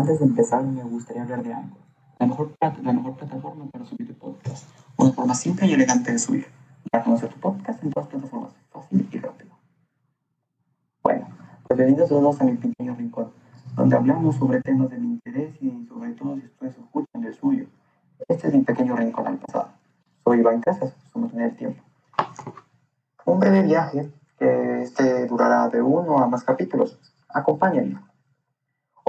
Antes de empezar, me gustaría hablar de Anchor, la mejor, la mejor plataforma para subir tu podcast. Una forma simple y elegante de subir. Para conocer tu podcast en todas plataformas, fácil y rápido. Bueno, pues bienvenidos todos a mi pequeño rincón, donde hablamos sobre temas de mi interés y sobre todo si ustedes escuchan el suyo. Este es mi pequeño rincón al pasado. Soy Iván Casas, somos en el tiempo. Un breve viaje que este durará de uno a más capítulos. Acompáñenme.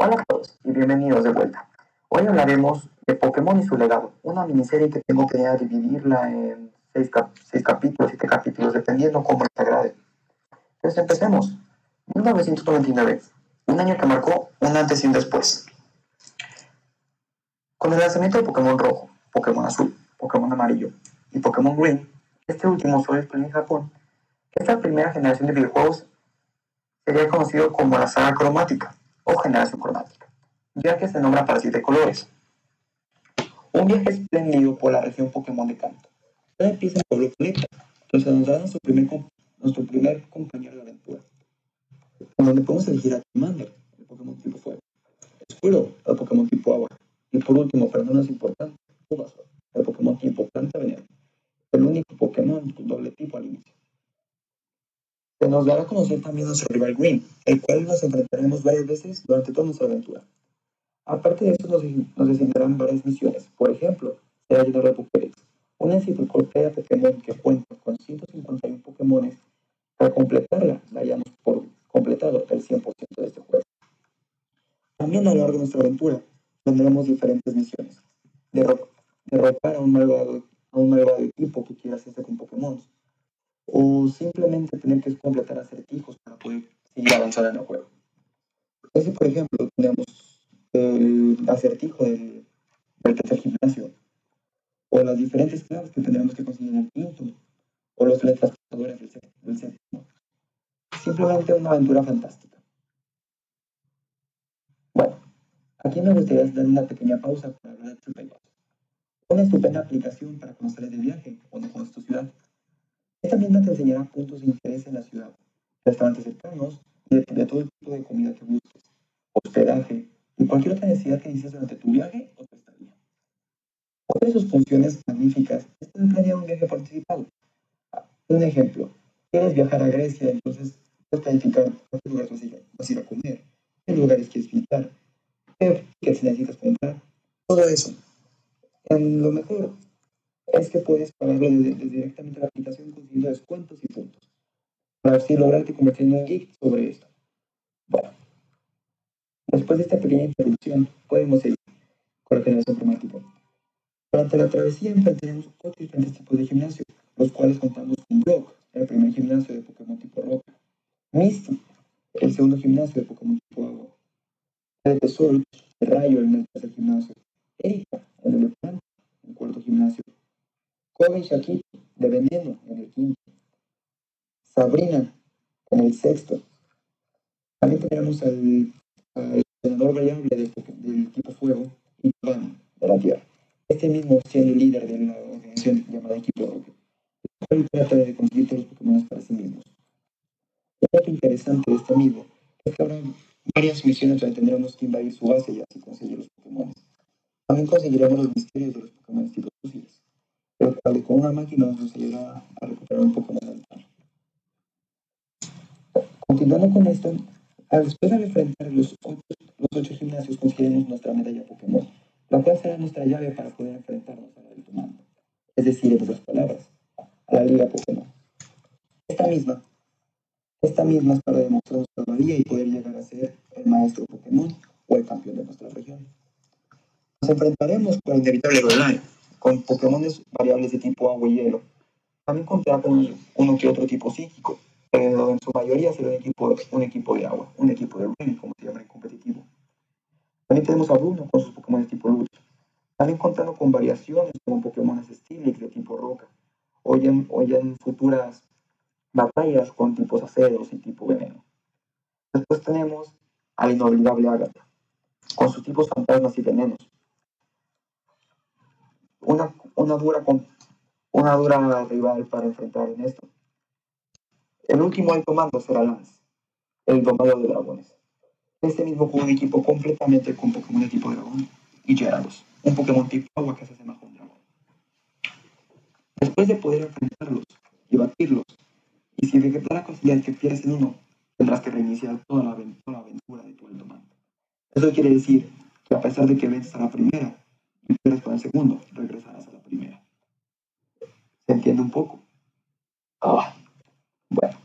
Hola a todos y bienvenidos de vuelta. Hoy hablaremos de Pokémon y su legado, una miniserie que tengo que dividirla en seis, capítulos, siete capítulos, dependiendo cómo les agrade. Entonces empecemos. 1999, un año que marcó un antes y un después. Con el lanzamiento de Pokémon Rojo, Pokémon Azul, Pokémon Amarillo y Pokémon Green, este último solo disponible en Japón, esta primera generación de videojuegos sería conocido como la saga cromática o generación cromática, que se nombra para siete colores. Un viaje espléndido por la región Pokémon de Kanto. Todo empieza en Pueblo Planeta, donde nos da nuestro primer, nuestro primer compañero de aventura, en donde podemos elegir a Commander, el Pokémon tipo fuego, Squirtle, el Pokémon tipo agua, y por último, pero no menos importante, el Pokémon tipo planta veneno, el único Pokémon con doble tipo al inicio. Se nos dará a conocer también nuestro rival Green, el cual nos enfrentaremos varias veces durante toda nuestra aventura. Aparte de esto, nos, nos asignarán varias misiones. Por ejemplo, será llenar de Pokédex, una enciclopedia Pokémon que cuenta con 151 Pokémon. Para completarla, daríamos por completado el 100% de este juego. También a lo largo de nuestra aventura tendremos diferentes misiones. derrotar a un malvado, a un malvado equipo que quiera hacerse con Pokémon o simplemente tener que completar acertijos para poder seguir avanzando en el juego. Ese, por ejemplo, tenemos el acertijo del, del tercer gimnasio, o las diferentes claves que tendremos que conseguir en el quinto, o los teletransportadores del, del séptimo. Simplemente una aventura fantástica. Bueno, aquí me gustaría dar una pequeña pausa para hablar de TripAdvisor. Una estupenda aplicación para conocer de viaje o no conoces tu ciudad esta misma te enseñará puntos de interés en la ciudad, restaurantes cercanos y de, todo el tipo de comida que busques, hospedaje y cualquier otra necesidad que inicias durante tu viaje o tu estadía. Otra de sus funciones magníficas es planear un viaje participado. Un ejemplo, quieres viajar a Grecia, entonces puedes planificar qué lugares vas a, ir, vas a ir a comer, qué lugares quieres visitar, qué tickets necesitas comprar, todo eso. En lo mejor es que puedes pagarlo desde, directamente a la aplicación consiguiendo descuentos y puntos. Para así lograrte convertir en un geek sobre esto. Bueno, después de esta pequeña introducción, podemos seguir con la generación cromática. Durante la travesía enfrentaremos cuatro diferentes tipos de gimnasio, los cuales contamos con Brock, el primer gimnasio de Pokémon tipo roca, Misty, el segundo gimnasio de Pokémon tipo agua, de Surge, el rayo, el tercer gimnasio, Erika, el de el cuarto gimnasio, Kobe Shakito, de Veneno, en el quinto. Sabrina, en el sexto. También tenemos al, al senador variable del, del, tipo fuego Iván, de la Tierra. Este mismo siendo el líder de la organización llamada Equipo Rocket. El trata de conseguir todos los Pokémon para sí mismos. Un dato interesante de este amigo es que habrá varias misiones donde tendremos que invadir su base y así conseguir los Pokémon. También conseguiremos los misterios de los Pokémon tipo fósiles pero con una máquina nos ayuda a recuperar un poco más de ventana. Continuando con esto, después de enfrentar los ocho, los ocho gimnasios, conseguiremos nuestra medalla Pokémon, la cual será nuestra llave para poder enfrentarnos a la del mando. Es decir, en otras palabras, a la Liga Pokémon. Esta misma, esta misma es para demostrar nuestra valía y poder llegar a ser el maestro Pokémon o el campeón de nuestra región. Nos enfrentaremos con inevitable Golai, con Pokémon variables de tipo agua y hielo. También contará con uno que otro tipo psíquico, pero en su mayoría será un equipo, un equipo de agua, un equipo de Rain, como se llama en competitivo. También tenemos a Bruno con sus Pokémon de tipo luz. También contando con variaciones como Pokémon Steelix de tipo roca, o ya, en, en futuras batallas con tipos aceros y tipo veneno. Después tenemos al inolvidable Agatha, con sus tipos fantasmas y venenos, una, una, dura, una dura rival para enfrentar en esto. El último alto mando será Lance, el domador de dragones. Este mismo juego de equipo completamente con Pokémon de tipo dragón y Gyarados, un Pokémon tipo agua que se asemeja a un dragón. Después de poder enfrentarlos y batirlos, y si de la casualidad que pierdes en uno, tendrás que reiniciar toda la, aventura de tu alto mando. Eso quiere decir que a pesar de que vences a la primera y pierdes con el segundo, regresarás a la primera. ¿Se entiende un poco? Ah, bueno,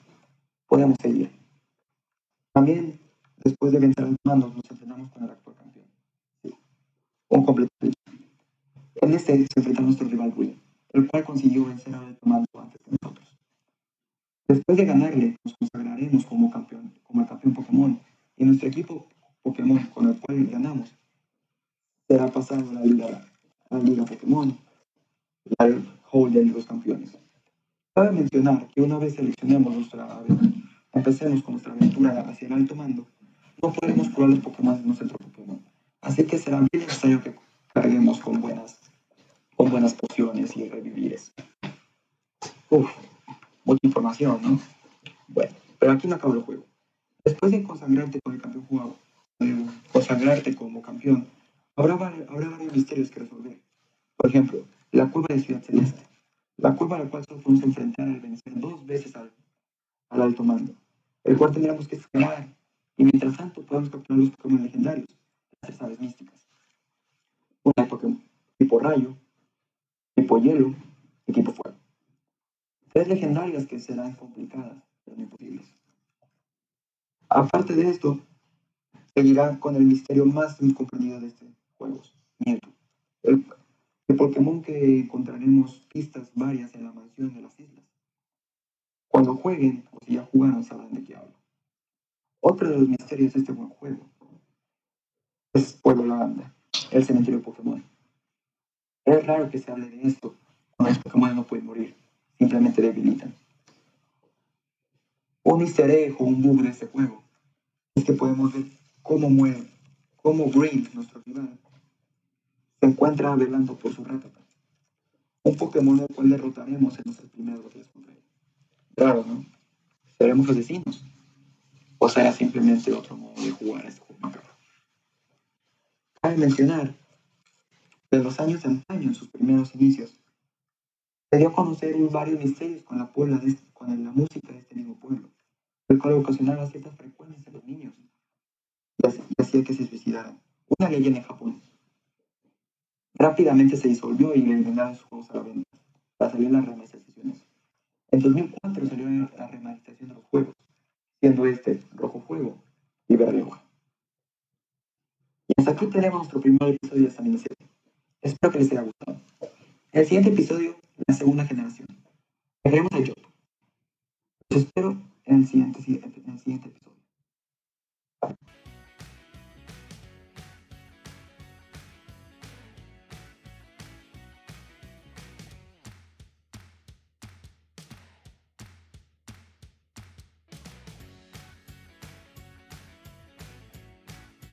podemos seguir. También, después de vencer al mando, nos enfrentamos con el actual campeón. Sí, un completo. En este se enfrenta a nuestro rival Will, el cual consiguió vencer al mando antes que nosotros. Después de ganarle, nos consagraremos como campeón, como el campeón Pokémon, y nuestro equipo Pokémon con el cual ganamos será pasado a la Liga, a la Liga Pokémon al Hall de los Campeones. Cabe mencionar que una vez seleccionemos nuestra empecemos con nuestra aventura hacia el alto mando, no podremos curar los Pokémon de nuestro Pokémon. Así que será bien necesario que carguemos con buenas, con buenas pociones y revivires. Uf mucha información, ¿no? Bueno, pero aquí no acaba el juego. Después de consagrarte con el campeón jugado, consagrarte como campeón, habrá, habrá varios misterios que resolver. Por ejemplo, la curva de Ciudad Celeste, la curva a la cual solo podemos enfrentar al vencer dos veces al, al alto mando, el cual tendremos que escalar, y mientras tanto podemos capturar los Pokémon legendarios, las aves místicas. Una Pokémon tipo rayo, tipo hielo y tipo fuego. Tres legendarias que serán complicadas, pero no imposibles. Aparte de esto, seguirá con el misterio más incomprendido de este juego, Mewtwo. El Pokémon que encontraremos pistas varias en la mansión de las islas. Cuando jueguen, o si ya jugaron, sabrán de qué hablo. Otro de los misterios de este buen juego es Pueblo Lavanda, el cementerio de Pokémon. Es raro que se hable de esto cuando los Pokémon no pueden morir simplemente debilitan. Un easter o un bug de este juego es que podemos ver cómo muere, cómo Green, nuestro rival, se encuentra velando por su ratata. Un Pokémon al cual derrotaremos en nuestras primeras batallas contra él. Raro, ¿no? ¿Seremos asesinos? ¿O será simplemente otro modo de jugar a este juego Cabe mencionar en los años de antaño, en sus primeros inicios, se dio a conocer varios misterios con la, puebla este, con la música de este mismo pueblo, el cual ocasionaba ciertas frecuencias en los niños y hacía que se suicidaran. Una leyenda en Japón. Rápidamente se disolvió y eliminaron sus juegos a la venta, para salir las remasterizaciones. En 2004 salió la remasterización de los juegos, siendo este Rojo Fuego y Verde Hoja. Y hasta aquí tenemos nuestro primer episodio de esta miniserie. Espero que les haya gustado. En el siguiente episodio la segunda generación. Veremos a Job. Los espero en el siguiente, en el siguiente episodio.